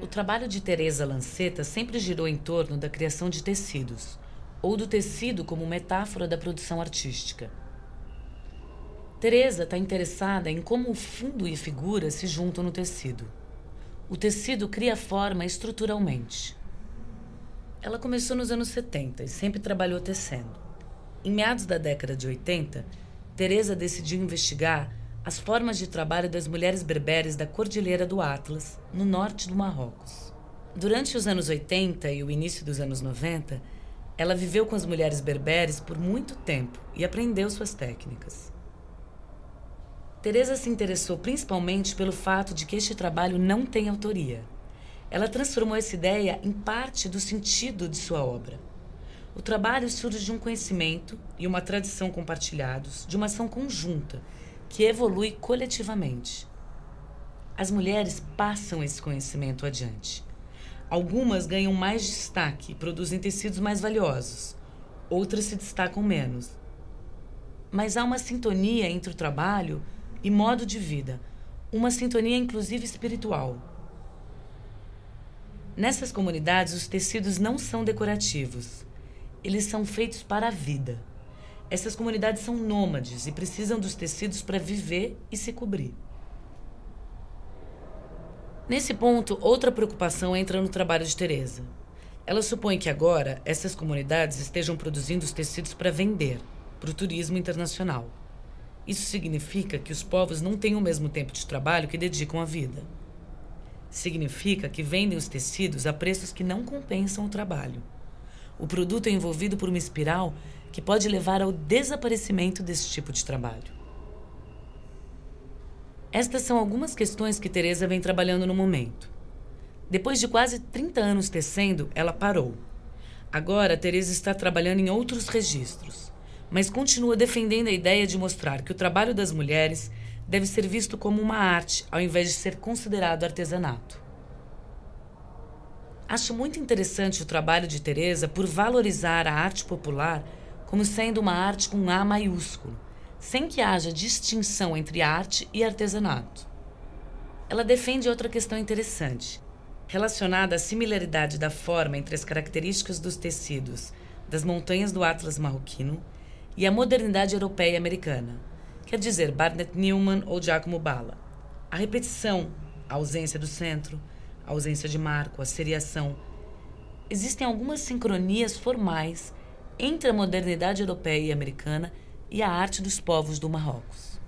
O trabalho de Teresa Lanceta sempre girou em torno da criação de tecidos, ou do tecido como metáfora da produção artística. Teresa está interessada em como o fundo e figura se juntam no tecido. O tecido cria forma estruturalmente. Ela começou nos anos 70 e sempre trabalhou tecendo. Em meados da década de 80, Teresa decidiu investigar as formas de trabalho das mulheres berberes da Cordilheira do Atlas, no norte do Marrocos. Durante os anos 80 e o início dos anos 90, ela viveu com as mulheres berberes por muito tempo e aprendeu suas técnicas. Teresa se interessou principalmente pelo fato de que este trabalho não tem autoria. Ela transformou essa ideia em parte do sentido de sua obra. O trabalho surge de um conhecimento e uma tradição compartilhados, de uma ação conjunta que evolui coletivamente. As mulheres passam esse conhecimento adiante. Algumas ganham mais destaque e produzem tecidos mais valiosos, outras se destacam menos. Mas há uma sintonia entre o trabalho e modo de vida, uma sintonia inclusive espiritual. Nessas comunidades, os tecidos não são decorativos, eles são feitos para a vida. Essas comunidades são nômades e precisam dos tecidos para viver e se cobrir. Nesse ponto, outra preocupação entra no trabalho de Teresa. Ela supõe que agora essas comunidades estejam produzindo os tecidos para vender, para o turismo internacional. Isso significa que os povos não têm o mesmo tempo de trabalho que dedicam à vida. Significa que vendem os tecidos a preços que não compensam o trabalho. O produto é envolvido por uma espiral que pode levar ao desaparecimento desse tipo de trabalho. Estas são algumas questões que Teresa vem trabalhando no momento. Depois de quase 30 anos tecendo, ela parou. Agora, Teresa está trabalhando em outros registros, mas continua defendendo a ideia de mostrar que o trabalho das mulheres deve ser visto como uma arte, ao invés de ser considerado artesanato. Acho muito interessante o trabalho de Teresa por valorizar a arte popular como sendo uma arte com A maiúsculo, sem que haja distinção entre arte e artesanato. Ela defende outra questão interessante, relacionada à similaridade da forma entre as características dos tecidos das montanhas do Atlas marroquino e a modernidade europeia e americana, quer dizer, Barnett Newman ou Giacomo Balla. A repetição, a ausência do centro, a ausência de marco, a seriação. Existem algumas sincronias formais entre a modernidade europeia e americana e a arte dos povos do Marrocos.